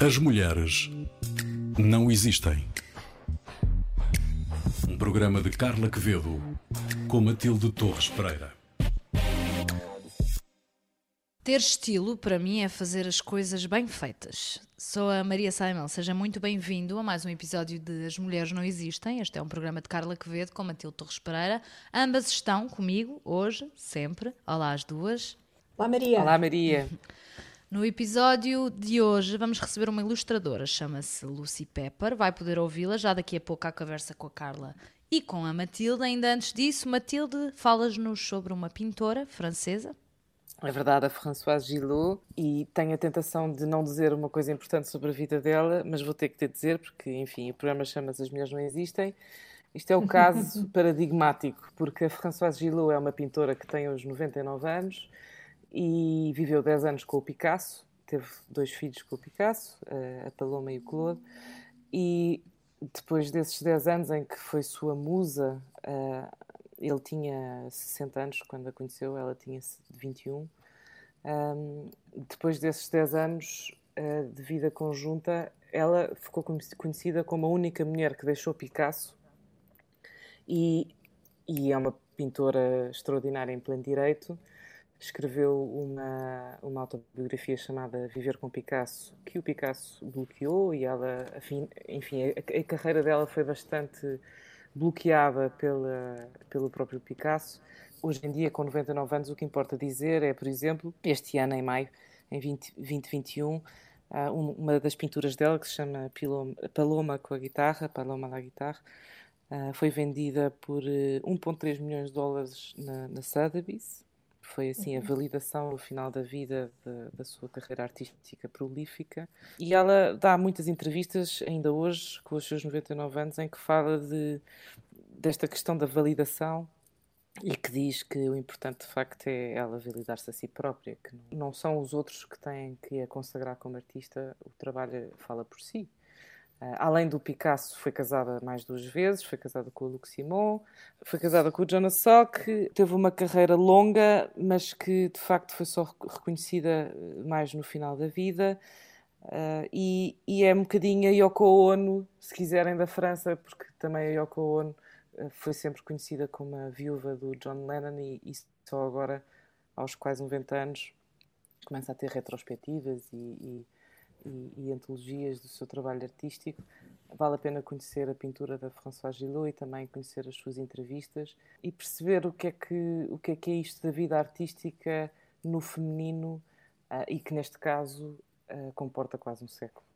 As mulheres não existem. Um programa de Carla Quevedo com Matilde Torres Pereira. Ter estilo, para mim, é fazer as coisas bem feitas. Sou a Maria Simon, seja muito bem-vindo a mais um episódio de As Mulheres Não Existem. Este é um programa de Carla Quevedo com Matilde Torres Pereira. Ambas estão comigo hoje, sempre. Olá, as duas. Olá, Maria. Olá, Maria. No episódio de hoje vamos receber uma ilustradora, chama-se Lucy Pepper. Vai poder ouvi-la já daqui a pouco à conversa com a Carla e com a Matilde. Ainda antes disso, Matilde, falas-nos sobre uma pintora francesa. É verdade, a Françoise Gillot, e tenho a tentação de não dizer uma coisa importante sobre a vida dela, mas vou ter que te dizer, porque, enfim, o programa chama-se As Mulheres Não Existem. Isto é o caso paradigmático, porque a Françoise Gillot é uma pintora que tem hoje 99 anos e viveu 10 anos com o Picasso, teve dois filhos com o Picasso, a Paloma e o Claude, e depois desses 10 anos em que foi sua musa ele tinha 60 anos quando a conheceu, ela tinha 21. Um, depois desses 10 anos uh, de vida conjunta, ela ficou conhecida como a única mulher que deixou Picasso e, e é uma pintora extraordinária em pleno direito. Escreveu uma, uma autobiografia chamada Viver com Picasso, que o Picasso bloqueou e ela, enfim, a, a carreira dela foi bastante bloqueada pela, pelo próprio Picasso. Hoje em dia, com 99 anos, o que importa dizer é, por exemplo, este ano, em maio, em 20, 2021, ah, uma das pinturas dela, que se chama Paloma com a guitarra, Paloma da guitarra, ah, foi vendida por 1,3 eh, milhões de dólares na, na Sotheby's. Foi assim a uhum. validação no final da vida de, da sua carreira artística prolífica. E ela dá muitas entrevistas, ainda hoje, com os seus 99 anos, em que fala de, desta questão da validação e que diz que o importante de facto é ela validar-se a si própria, que não são os outros que têm que a consagrar como artista, o trabalho fala por si. Uh, além do Picasso, foi casada mais duas vezes, foi casada com o Luc Simon, foi casada com o Jonas Salk, teve uma carreira longa, mas que de facto foi só reconhecida eh, mais no final da vida. Uh, e, e, é um bocadinho a Yoko Ono, se quiserem, da França, porque também a Yoko Ono foi sempre conhecida como a viúva do John Lennon e, e só agora, aos quase 90 anos, começa a ter retrospectivas e, e e, e, antologias do seu trabalho artístico. Vale a pena conhecer a pintura da Françoise Gillot e também conhecer as suas entrevistas e perceber o que é que, o que, é, que é isto da vida artística no feminino uh, e que, neste caso, uh, comporta quase um século.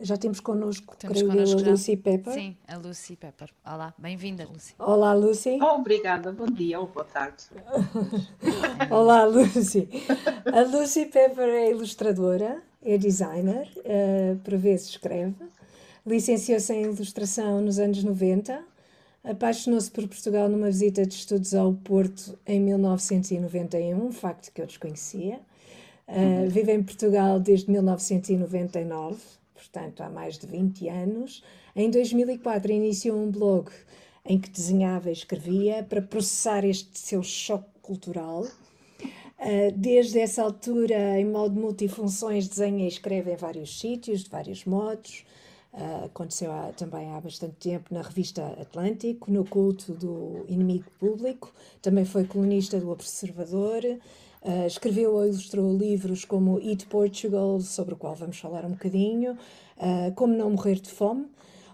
Já temos connosco, temos creio connosco a Lucy Pepper. Sim, a Lucy Pepper. Olá, bem-vinda, Lucy. Olá, Lucy. Oh, obrigada, bom dia ou boa tarde. Olá, Lucy. A Lucy Pepper é ilustradora, é designer, uh, por vezes escreve. Licenciou-se em ilustração nos anos 90. Apaixonou-se por Portugal numa visita de estudos ao Porto em 1991, um facto que eu desconhecia. Uh, vive em Portugal desde 1999 portanto há mais de 20 anos. Em 2004 iniciou um blog em que desenhava e escrevia para processar este seu choque cultural. Ah, desde essa altura, em modo multifunções, desenha e escreve em vários sítios, de vários modos. Uh, aconteceu há, também há bastante tempo na revista Atlântico, no culto do inimigo público. Também foi colunista do Observador. Uh, escreveu ou ilustrou livros como Eat Portugal, sobre o qual vamos falar um bocadinho, uh, Como Não Morrer de Fome,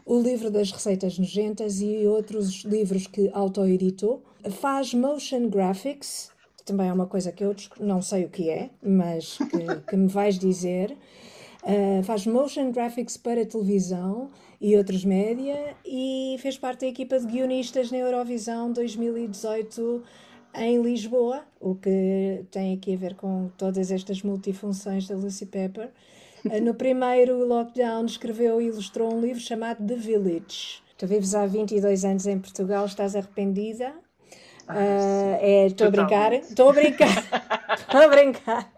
o livro das receitas nojentas e outros livros que autoeditou. Faz motion graphics, também é uma coisa que eu não sei o que é, mas que, que me vais dizer. Uh, faz motion graphics para televisão e outros média e fez parte da equipa de guionistas na Eurovisão 2018 em Lisboa, o que tem aqui a ver com todas estas multifunções da Lucy Pepper. Eh, no primeiro lockdown escreveu e ilustrou um livro chamado The Village. Tu vives há 22 anos em Portugal, estás arrependida? Ah, uh, é, estou a brincar? Estou a brincar. Estou a brincar.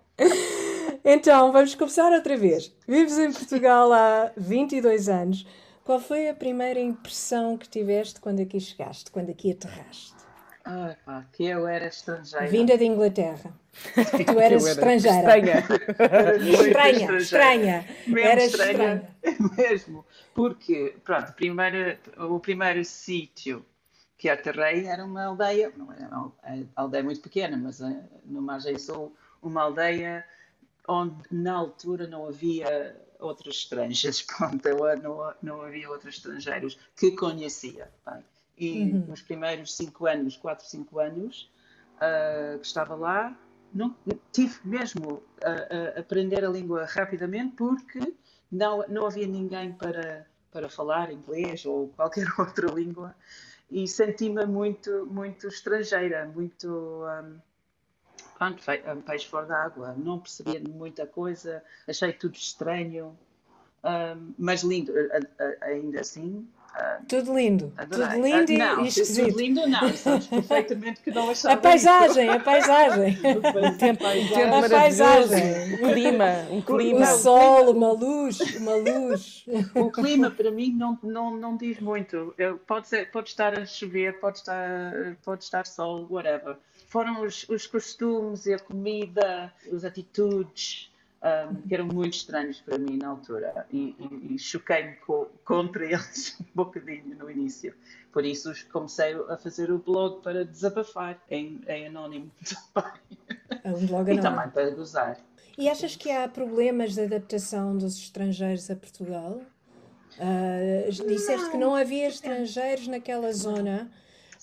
Então, vamos começar outra vez. Vives em Portugal há 22 anos. Qual foi a primeira impressão que tiveste quando aqui chegaste, quando aqui aterraste? Ah, pá, que eu era estrangeira. Vinda de Inglaterra. Tu eras era estrangeira. Estranha. Era Estranha, estranha. Mesmo Eras estranha. estranha. Mesmo. Porque, pronto, primeiro, o primeiro sítio que aterrei era uma aldeia, não era uma aldeia muito pequena, mas eh, no Margem Sul, uma aldeia onde na altura não havia outros estrangeiros, pronto, não, não havia outros estrangeiros que conhecia. Bem. E nos primeiros cinco anos, quatro, cinco anos ah, que estava lá, não, tive mesmo a, a aprender a língua rapidamente porque não, não havia ninguém para, para falar inglês ou qualquer outra língua e senti-me muito, muito estrangeira, muito um, pronto, um peixe fora d'água. Não percebia muita coisa, achei tudo estranho, um, mas lindo, ainda assim. Tudo lindo. Adorei. Tudo lindo e- Ah, não, e tudo esquisito. lindo não, sabes perfeitamente que não achava A paisagem, a paisagem. isso. Tempo, tempo A paisagem. Um clima, um clima. O sol, uma luz, uma luz. O clima para mim não, não, não diz muito. Eu- pode, ser, pode estar a chover, pode estar, pode estar sol, whatever. Foram os, os costumes e a comida, as atitudes um, que eram muito estranhos para mim na altura e, e- e choquei-me co- contra eles um bocadinho no início. Por isso comecei a fazer o blog para desabafar em, em anónimo também. É um blog E anónimo. também para gozar. E achas que há problemas de adaptação dos estrangeiros a Portugal? Ah, disseste que não havia estrangeiros naquela zona,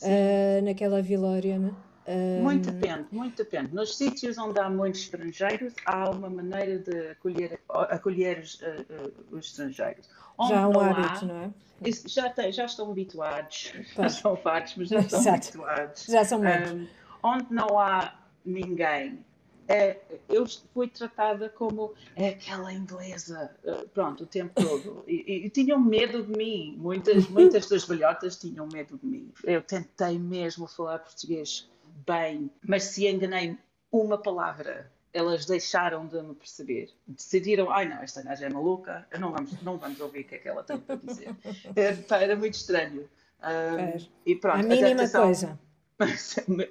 ah, naquela vilória. né? Muito depende, muito depende. Nos sítios onde há muitos estrangeiros, há uma maneira de acolher, acolher os, eh, eh, os estrangeiros. Onde já há um hábito, não é? isso já, tem- já estão habituados, já são fartos, mas já estão Exato. habituados. Já são muitos. Um, onde não há ninguém, é, eu fui tratada como é aquela inglesa, eh, pronto, o tempo todo. E, e- e tinham medo de mim. Muitas, muitas das velhotas tinham medo de mim. Eu tentei mesmo falar português bem, mas se enganei uma palavra, elas deixaram de me perceber. Decidiram, ai não, esta gaja é maluca, não vamos, não vamos ouvir o que é que ela tem para dizer. Era, pá, era muito estranho. Um, e pronto, a mínima adaptação- coisa.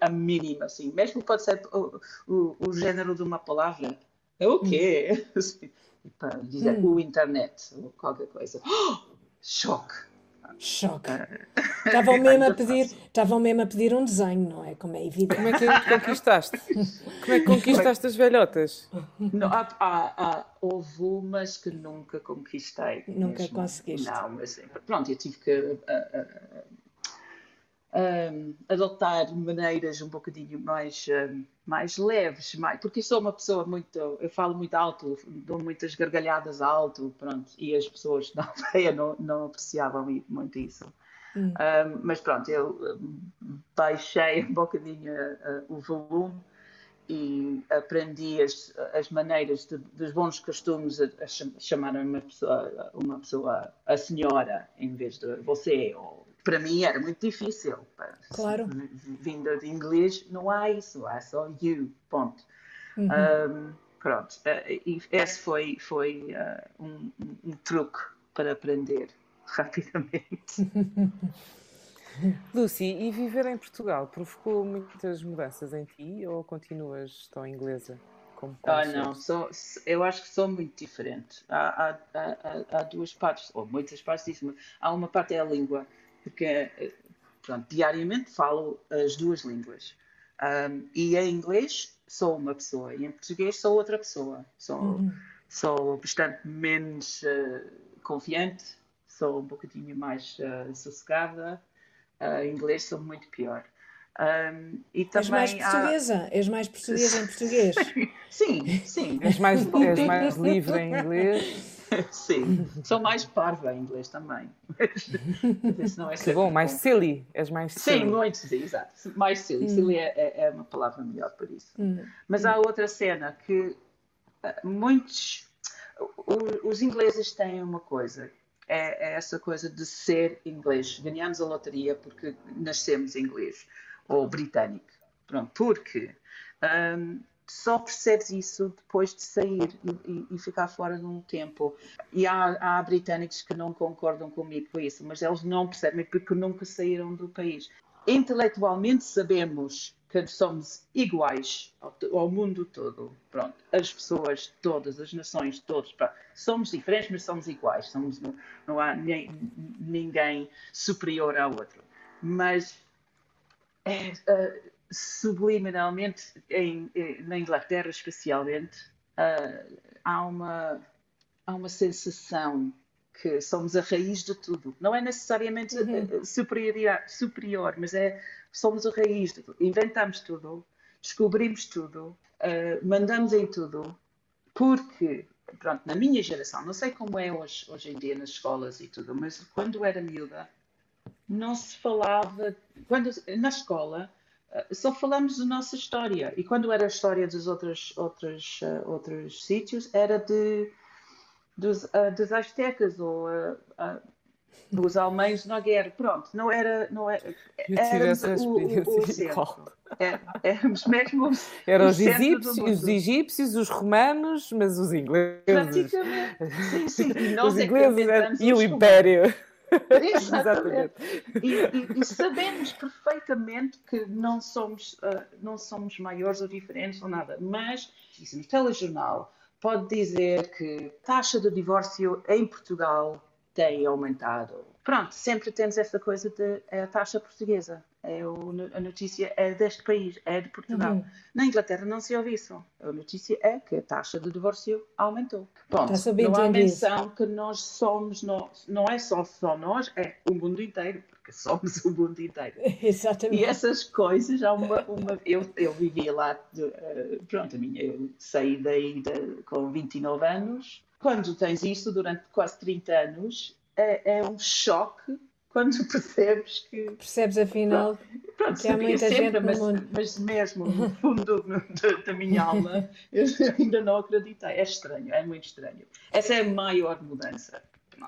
a mínima, assim. Mesmo pode ser o, o, o género de uma palavra. É o quê? Assim, para dizer o internet ou qualquer coisa. choque. Choque. Ah. Estavam mesmo a pedir, estavam mesmo a pedir um desenho, não é? Como é evidente. Como é que conquistaste? Como é que conquistaste as velhotas? Não, há, há- há- houve umas que nunca conquistei. Nunca mesmo. conseguiste. Não, mas pronto, eu tive que ah, ah, ah, adotar maneiras um bocadinho mais, ah, mais leves, mais, porque sou uma pessoa muito, eu falo muito alto, dou muitas gargalhadas alto, pronto, e as pessoas na aldeia não, não apreciavam muito isso. Hum. Ah, mas pronto, eu ah, baixei um bocadinho ah, o volume e aprendi as, as maneiras de- dos bons costumes a, a cham- chamar uma pessoa, uma pessoa a senhora em vez de você. Ou, para mim era muito difícil. Claro. Vinda de inglês, não há isso, há só you, ponto. Uhum. Um, pronto, e esse foi, foi ah, um, um- truque para aprender rapidamente. Lucy, e viver em Portugal provocou muitas mudanças em ti ou continuas tão inglesa como Ah, não, sou, eu acho que sou muito diferente. Há, há, há, há- há duas partes, ou muitas partes disso, mas há uma parte é a língua, porque eh, pronto, diariamente falo as duas línguas. Ahm, e em inglês sou uma pessoa, e em português sou outra pessoa. Sou, sou bastante menos eh, confiante, sou um bocadinho mais eh, sossegada. Ah, em inglês sou muito pior. Ahm, e És mais também há- portuguesa, és mais portuguesa em portuguguês. Sim, sim. És mais, és mais livre em inglês? Sim, sou mais parva em inglês também. Mas não é Que bom, mais silly. És mais Sim, silly. muito, sim, exato. Mais silly. Silly é, é- é uma palavra melhor por isso. Mas há outra cena que ah, muitos. Os ingleses têm uma coisa. É, é essa coisa de ser inglês. Ganhamos a lotaria porque nascemos inglês ou britânico. Pronto, porque ahm, só percebes isso depois de sair e, e- ficar fora de um tempo. E há, há britânicos que não concordam comigo com isso, mas eles não percebem porque nunca saíram do país. intelectualmente sabemos que somos iguais ao, ao, mundo todo. Pronto, as pessoas, todas, as nações, todos. Pronto. Somos diferentes, mas somos iguais. Somos, não, há nem, ninguém superior ao outro. Mas é, uh, subliminalmente, em, na Inglaterra especialmente, uh, há, uma, há uma sensação que somos a raiz de tudo. Não é necessariamente uhum. superior, superior, mas é somos a raiz de tudo. Inventamos tudo, descobrimos tudo, uh, mandamos em tudo, porque, pronto, na minha geração, não sei como é hoje, hoje em dia nas escolas e tudo, mas quando era miúda, não se falava, quando, na escola, só falamos da nossa história. E quando era a história dos outros, outros, uh, outros sítios, era de dos, uh, dos aztecas ou uh, dos alemães na guerra. Pronto, não era. Não era éramos o, o, o centro. É, éramos mesmo. Eram os egípcios, os egípcios, os romanos, mas os ingleses. Praticamente. Sim, sim. E nós os é ingleses é e o Império. Exatamente. E, e, e, sabemos perfeitamente que não somos, uh, não somos maiores ou diferentes ou nada, mas isso no telejornal pode dizer que a taxa de divórcio em Portugal tem aumentado. Pronto, sempre temos essa coisa de é a taxa portuguesa. É o, a notícia é deste país, é de Portugal. Uhum. Na Inglaterra não se ouve isso. A notícia é que a taxa de divórcio aumentou. Pronto, não há menção que nós somos, nós, não é só, só nós, é o mundo inteiro porque somos o mundo inteiro. Exatamente. E essas coisas, há uma, uma eu, eu vivia lá, de, uh, pronto, a minha, eu saí daí de, com 29 anos. Quando tens isso durante quase 30 anos, é, é um choque quando percebes que. Percebes afinal pronto, que há muita sempre, gente mas, no mundo. Mas mesmo no fundo da, minha alma, eu ainda não acreditei. É estranho, é muito estranho. Essa é a maior mudança.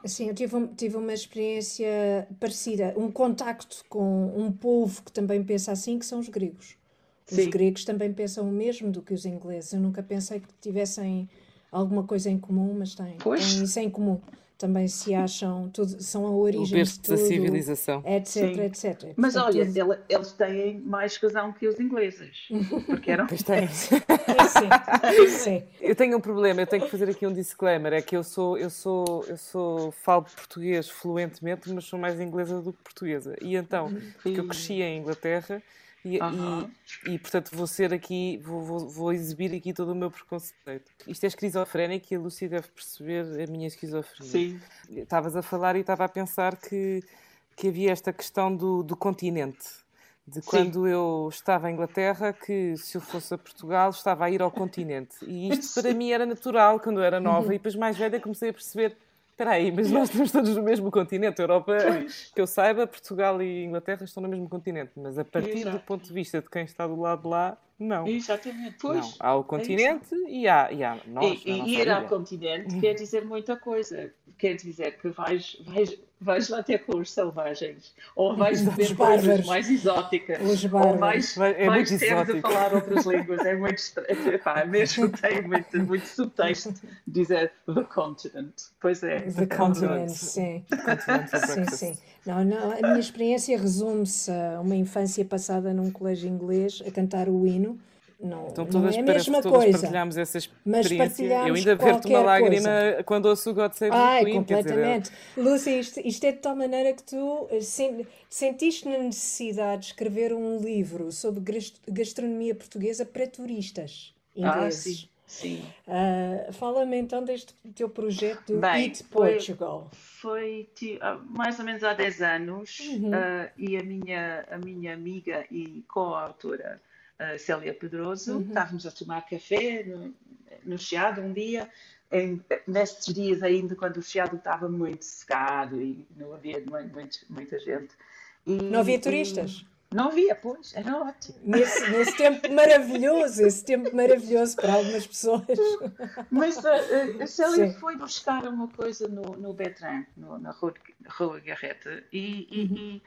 Sim, eu tive, tive uma experiência parecida, um contacto com um povo que também pensa assim, que são os gregos. Os Sim. gregos também pensam o mesmo do que os ingleses. Eu nunca pensei que tivessem alguma coisa em comum, mas têm, têm isso em comum também se acham, tudo, são a origem de tudo, da civilização. Etc, Sim. etc. Mas olha, tudo... eles têm mais razão que os ingleses, porque eram... Pois têm. Sim. Sim. Eu tenho um problema, eu tenho que fazer aqui um disclaimer, é que eu sou, eu sou, eu sou, falo português fluentemente, mas sou mais inglesa do que portuguesa. E então, porque eu cresci em Inglaterra e, uhum. e, e, portanto vou ser aqui, vou, vou, vou, exibir aqui todo o meu preconceito. Isto é esquizofrénico e a Lucy deve perceber a minha esquizofrenia. Sim. Estavas a falar e estava a pensar que, que havia esta questão do, do continente. De quando Sim. eu estava em Inglaterra, que se eu fosse a Portugal estava a ir ao continente. E isto para mim era natural quando eu era nova, e depois mais velha comecei a perceber Espera aí, mas nós estamos todos no mesmo continente. A Europa, pois. que eu saiba, Portugal e Inglaterra estão no mesmo continente. Mas a partir Exato. do ponto de vista de quem está do lado de lá, não. Exatamente, pois. Não. Há o é continente é e, há, e há nós. E, e ir ao continente quer dizer muita coisa. Quer dizer que vais, vais, vais lá ter com os selvagens, ou vais ver coisas mais exóticas, ou vais, é vais ter exótico. de falar outras línguas. É muito estranho. Epá, mesmo tem muito, muito subtexto dizer the continent. Pois é. The, the continent, sim. sim, sim. Não, não, a minha experiência resume-se a uma infância passada num colégio inglês a cantar o hino não, então, todas, não é a mesma todas coisa. partilhamos essa experiência. Eu ainda verto uma lágrima coisa. quando ouço o God Save Ai, Queen. completamente. Dizer, Lucy, isto, isto, é de tal maneira que tu eh, sentiste na necessidade de escrever um livro sobre gastronomia portuguesa para turistas ingleses. Ah, sim. Sim. Uh, Fala-me então deste teu projeto Bem, Eat Portugal. Foi, foi mais ou menos há 10 anos uhum. uh, e a minha, a minha amiga e co-autora uh, Célia Pedroso. Uhum. Estávamos a tomar café no, no Chiado um dia, em, nestes dias ainda, quando o Chiado estava muito secado e não havia muito, muita gente. E, não havia turistas? E, não havia, pois, era ótimo. Nesse, nesse tempo maravilhoso, esse tempo maravilhoso para algumas pessoas. Mas uh, a Célia Sim. foi buscar uma coisa no, no Betran, no, na Rua, Rua Garreta, e, uhum. e, e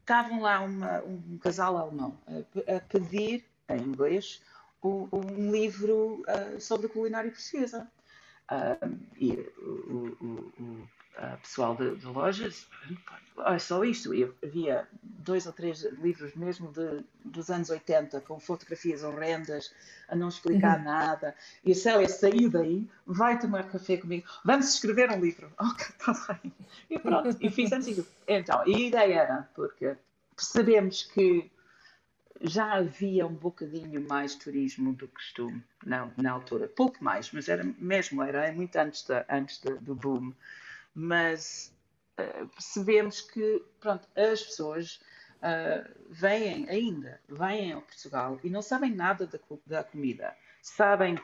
estavam lá uma, um casal alemão a, a pedir em inglês, um livro uh, sobre a culinária portuguesa. Uh, e o, o, o, pessoal de, de, lojas, é só isto. Eu havia dois ou três livros mesmo de, dos anos 80, com fotografias horrendas, a não explicar uhum. nada. E a Célia saiu daí, vai tomar café comigo, vamos escrever um livro. Ok, está bem. E pronto, e fizemos isso. Então, e a ideia era, porque percebemos que já havia um bocadinho mais turismo do costume na, na altura. Pouco mais, mas era mesmo, era muito antes, antes do boom mas uh, percebemos que pronto, as pessoas uh, vêm ainda, vêm ao Portugal e não sabem nada da, da comida. Sabem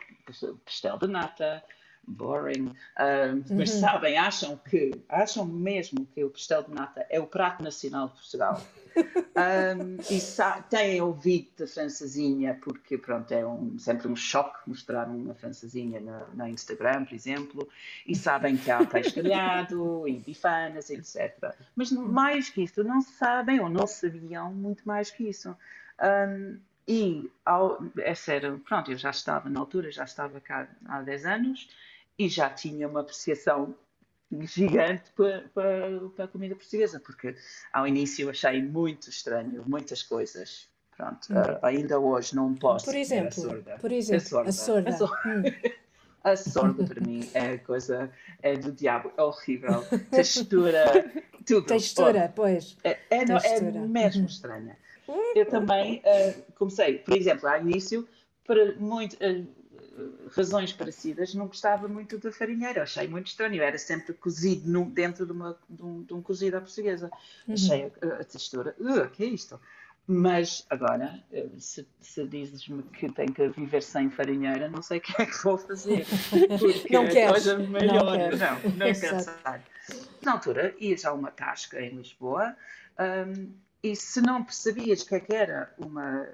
pastel de nata, boring, uh, mas uhum. sabem, acham que, acham mesmo que o pastel de nata é o prato nacional de Portugal. Um, e têm ouvido da francesinha, porque pronto, é um, sempre um choque mostrar uma francesinha na, na, Instagram, por exemplo, e sabem que há peixe grelhado e bifanas, etc. Mas mais que isso, não sabem ou não sabiam muito mais que isso. Um, e ao, é sério, pronto, eu já estava na altura, já estava cá há 10 anos e já tinha uma apreciação gigante para, para, para, a comida portuguesa, porque ao início achei muito estranho muitas coisas. Pronto, uh, ainda hoje não posso. Por exemplo, a sorda. Por exemplo, a sorda. A sorda. A sorda para mim é a coisa é do diabo, é horrível. Textura, tudo. Textura, pois. É, é, Textura. é mesmo estranha. Eu também uh, comecei, por exemplo, ao início, para muito, uh, razões parecidas, não gostava muito da farinheira. Achei muito estranho. Era sempre cozido no, dentro de, uma, de, um, de um cozido à portuguesa. Uhum. Achei a, a textura, uh, que é isto? Mas agora, eh, se, se dizes-me que tenho que viver sem farinheira, não sei o que é que vou fazer. Porque não queres. coisa melhor. Não, quero. não, não quero saber. Na altura, ias a uma tasca em Lisboa um, e se não percebias o que, é que era uma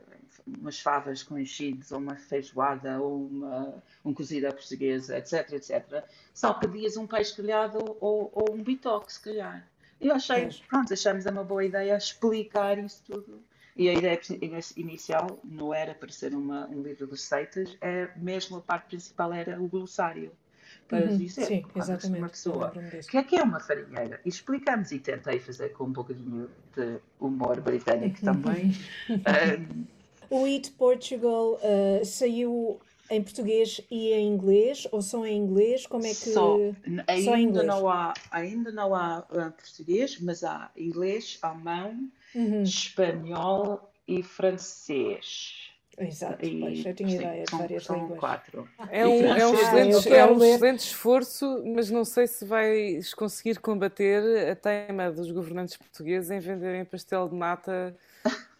umas favas com enchidos, ou uma feijoada, ou uma, um cozido à portuguesa, etc, etc, só pedias um peixe grelhado ou, ou um bitoque, se calhar. E eu achei, pronto, achamos uma boa ideia explicar isso tudo. E a ideia inicial não era para ser uma, um livro de receitas, é, mesmo a parte principal era o glossário para uhum, dizer sim, exatamente, uma pessoa o que é que é uma farinheira. E explicamos e tentei fazer com um bocadinho de humor britânico também. um, O Eat Portugal uh, saiu em português e em inglês ou só em inglês? Como é que só, ainda só em inglês? não há ainda não há uh, português, mas há inglês, alemão, uhum. espanhol e francês. Exato, e, pois, eu tinha ideia de várias são línguas. Quatro. É um, é um, excelente, é um excelente esforço, mas não sei se vais conseguir combater a teima dos governantes portugueses em venderem pastel de nata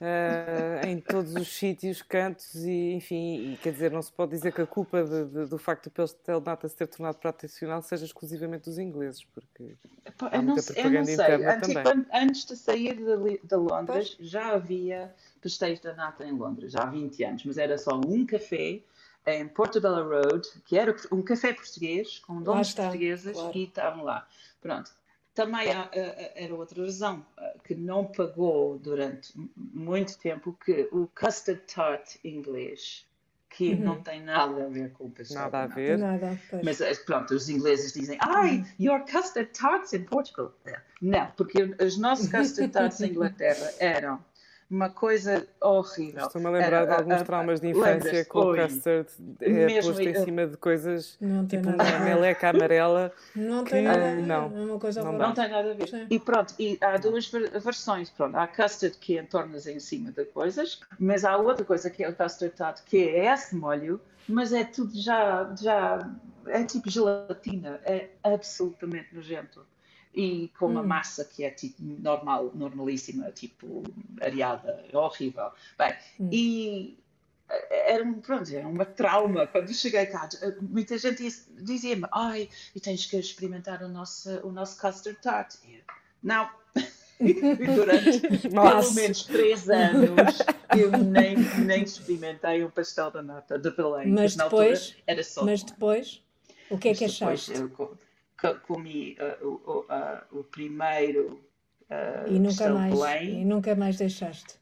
uh, em todos os sítios, cantos e enfim, e, quer dizer, não se pode dizer que a culpa de, de, do facto do pastel de nata se ter tornado tradicional seja exclusivamente dos ingleses, porque Pá, há muita não, propaganda interna antes, também. Antes de sair de, de Londres, pois? já havia pastéis da nata em Londres, já há 20 anos, mas era só um café em Portobello Road, que era um café português, com donos portugueses, claro. e estavam lá. Pronto. Também há, era outra razão, que não pagou durante muito tempo, que o custard tart inglês, que uhum. não tem nada a ver com o pastel. Nada a ver. Nada, Mas eh, pronto, os ingleses dizem, ai, uhum. your custard tarts in Portugal. Não, porque os nossos custard tarts em Inglaterra eram uma coisa horrível. Estou-me a lembrar de alguns traumas de infância com o custard é, posto em cima de coisas tipo uma meleca amarela. Não tem nada a ver. Não, é uma coisa não, não tem nada a ver. Sim. E pronto, e há duas versões. Pronto, há custard que entornas em cima de coisas, mas há outra coisa que é o custard tart, que é esse molho, mas é tudo já, já é tipo gelatina, é absolutamente nojento e com uma hum. massa que é tipo normal, normalíssima, tipo areada, é horrível. Bem, hum. e eh, era, pronto, era uma trauma. Quando cheguei cá, eh, muita gente dizia-me: Ai, e tens que experimentar o nosso, o nosso custard tart. E eu, não. durante pelo menos três anos eu nem, nem experimentei um pastel da nata de Belém. Mas depois, era só mas depois, o que é que achaste? Eu, comi uh, o, uh, o, primeiro uh, e nunca mais Belém, e nunca mais deixaste.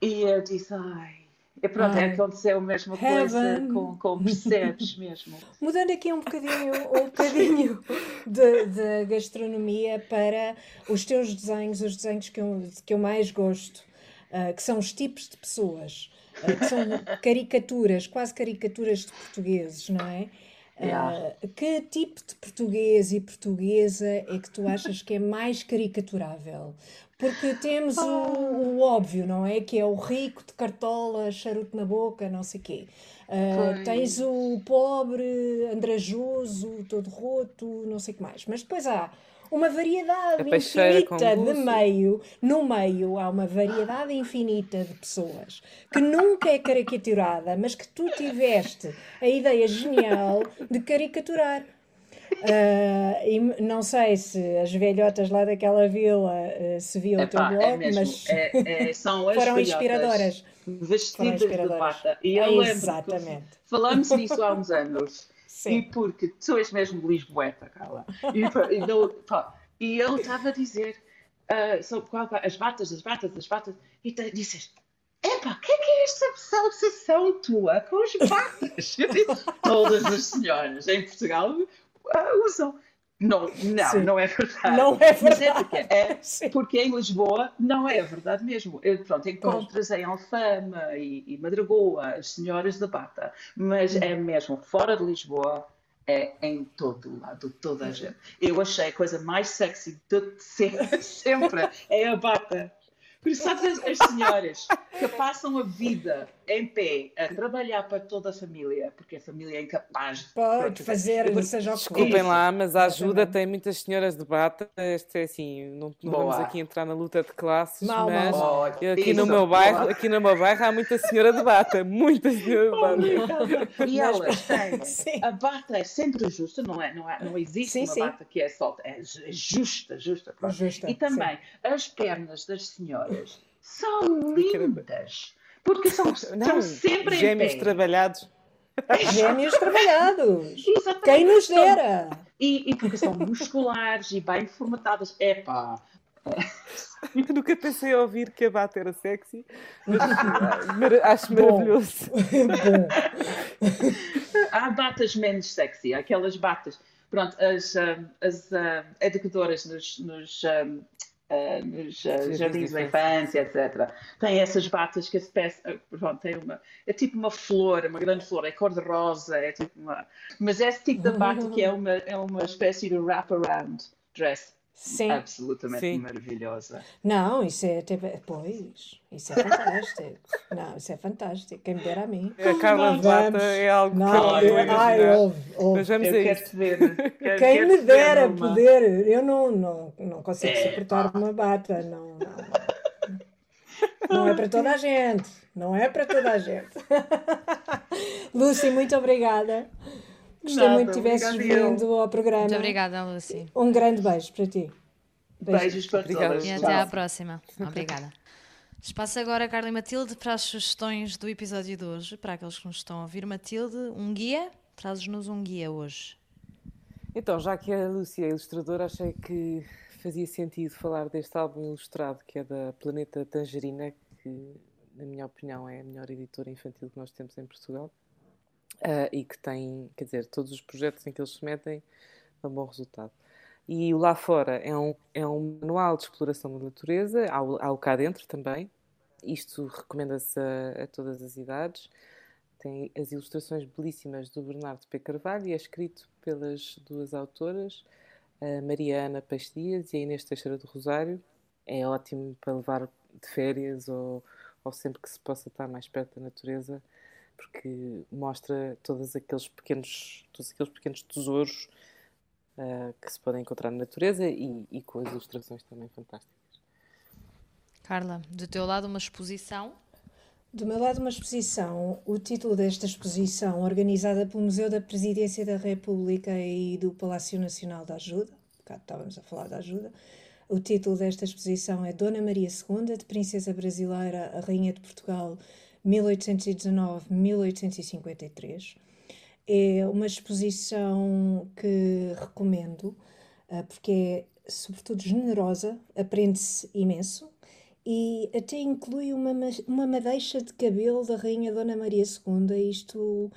E eu disse ai. É pronto, é aconteceu a mesma coisa com, com percebes mesmo. Mudando aqui um bocadinho, um bocadinho de, de, gastronomia para os teus desenhos, os desenhos que eu, que eu mais gosto, uh, que são os tipos de pessoas, uh, que são caricaturas, quase caricaturas de portugueses, não é? Yeah. Uh, que tipo de português e portuguesa é que tu achas que é mais caricaturável? Porque temos o, o, óbvio, não é? Que é o rico de cartola, charuto na boca, não sei o quê. Uh, tens o pobre, andrajoso, todo roto, não sei o que mais. Mas depois há uma variedade infinita de meio, no meio há uma variedade infinita de pessoas que nunca é caricaturada, mas que tu tiveste a ideia genial de caricaturar. Uh, e não sei se as velhotas lá daquela vila uh, se viam o teu blog, é mas é, é, são as foram inspiradoras. Vestidas de bata. E eu lembro exatamente. falamos nisso há uns anos. Sim. E porque tu és mesmo lisboeta, Carla. E, e, não, e ele estava a dizer uh, sobre as batas, as batas, as batas. E disseste, epá, o que é que é esta obsessão tua com as batas? Todas as senhoras em Portugal uh, usam. Não, não, não é verdade. Não é verdade. Mas é porque, é porque em Lisboa não é verdade mesmo. Eu, pronto, encontras em Alfama e, e Madragoa as senhoras da bata, mas é mesmo fora de Lisboa, é em todo lado, toda a gente. Eu achei a coisa mais sexy de sempre é a bata. Por isso, sabes, as, senhoras que passam a vida em pé a trabalhar para toda a família, porque a família é incapaz de Pode fazer, eu, seja Desculpem lá, mas a ajuda tem muitas senhoras de bata. Este é assim, não, não vamos aqui entrar na luta de classes, mal, mas mal. aqui, no meu bairro, aqui no meu bairro há muita senhora de bata, muita senhora de bata. Oh, e elas têm, a bata é sempre justa, não é? Não, é, não existe sim, uma sim. bata que é solta, é justa, justa. justa e também sim. as pernas das senhoras são lindas. Porque são, não, sempre gêmeos trabalhados. Gêmeos trabalhados. Exatamente. Quem nos dera. E, e, porque são musculares e bem formatadas. Epá. Eu nunca pensei a ouvir que a bata era sexy, mas acho maravilhoso. Há batas menos sexy, aquelas batas. Pronto, as, ah, as uh, educadoras nos, nos uh, nos uh, jardins da infância, etc. Tem essas batas que a espécie, uh, pronto, tem uma, é tipo uma flor, uma grande flor, é cor-de-rosa, é tipo uma... Mas esse tipo de bata que é uma, é uma espécie de wrap-around dress Sim. absolutamente Sim. maravilhosa. Não, isso é até. Pois, isso é fantástico. não, isso é fantástico. Quem me dera a mim. A Carla Bata é algo não, que eu, eu, ai, eu, Mas vamos eu quero te ver. Quero, Quem quero me dera poder. Eu não, não, não consigo é, suportar pá. uma bata. Não, não. Não é para toda a gente. Não é para toda a gente. Lucy, muito obrigada. Gostei Nada, muito que tivesses vindo ao programa. Muito obrigada, Lucy. Um grande beijo para ti. Beijos para todas. E até à próxima. Obrigada. Espaço agora, Carla e Matilde, para as sugestões do episódio de hoje, para aqueles que nos estão a ouvir. Matilde, um guia? Trazes-nos um guia hoje. Então, já que a Lúcia é ilustradora, achei que fazia sentido falar deste álbum ilustrado, que é da Planeta Tangerina, que, na minha opinião, é a melhor editora infantil que nós temos em Portugal uh, e que tem, quer dizer, todos os projetos em que eles se metem dão bom resultado. E o Lá Fora é um, é um manual de exploração da natureza, há o, há o cá dentro também. Isto recomenda-se a, a, todas as idades. Tem as ilustrações belíssimas do Bernardo P. Carvalho e é escrito pelas duas autoras, a Maria Ana e a Inês Teixeira do Rosário. É ótimo para levar de férias ou, ou sempre que se possa estar mais perto da natureza porque mostra todos aqueles pequenos, todos aqueles pequenos tesouros uh, que se podem encontrar na natureza e, e, com as ilustrações também fantásticas. Carla, do teu lado uma exposição? Do meu lado uma exposição. O título desta exposição, organizada pelo Museu da Presidência da República e do Palácio Nacional da Ajuda, cá estávamos a falar da ajuda, o título desta exposição é Dona Maria II, de Princesa Brasileira a Rainha de Portugal 1819-1853. É uma exposição que recomendo, ah, porque é, sobretudo, generosa, aprende-se imenso e até inclui uma, uma madeixa de cabelo da Rainha Dona Maria II. Isto,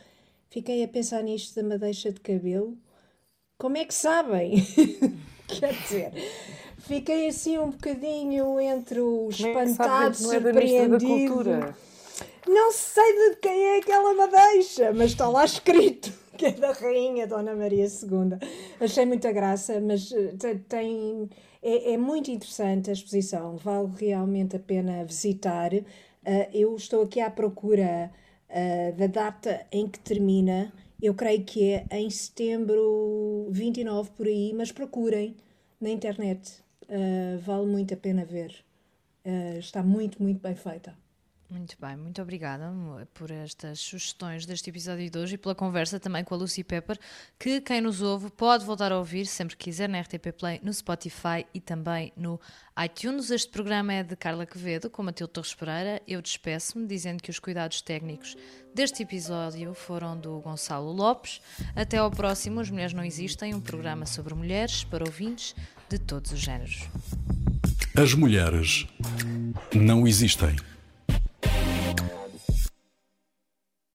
fiquei a pensar nisto da madeixa de cabelo. Como é que sabem? Quer dizer, fiquei assim um bocadinho entre o espantado, Como é que é da cultura? Não sei de quem é aquela madeixa, mas está lá escrito que é da Rainha Dona Maria II. Achei muita graça, mas eh, tem, é, é muito interessante a exposição, vale realmente a pena visitar. Uh, eu estou aqui à procura uh, da data em que termina. Eu creio que é em setembro 29 por aí, mas procurem na internet. Uh, vale muito a pena ver. está muito, muito bem feita. Muito bem, muito obrigada por estas sugestões deste episódio de hoje e pela conversa também com a Lucy Pepper, que quem nos ouve pode voltar a ouvir sempre que quiser na RTP Play, no Spotify e também no iTunes. Este programa é de Carla Quevedo, com Matilde Torres Pereira. Eu despeço-me dizendo que os cuidados técnicos deste episódio foram do Gonçalo Lopes. Até ao próximo, As Mulheres Não Existem, um programa sobre mulheres para ouvintes de todos os géneros. As mulheres não existem.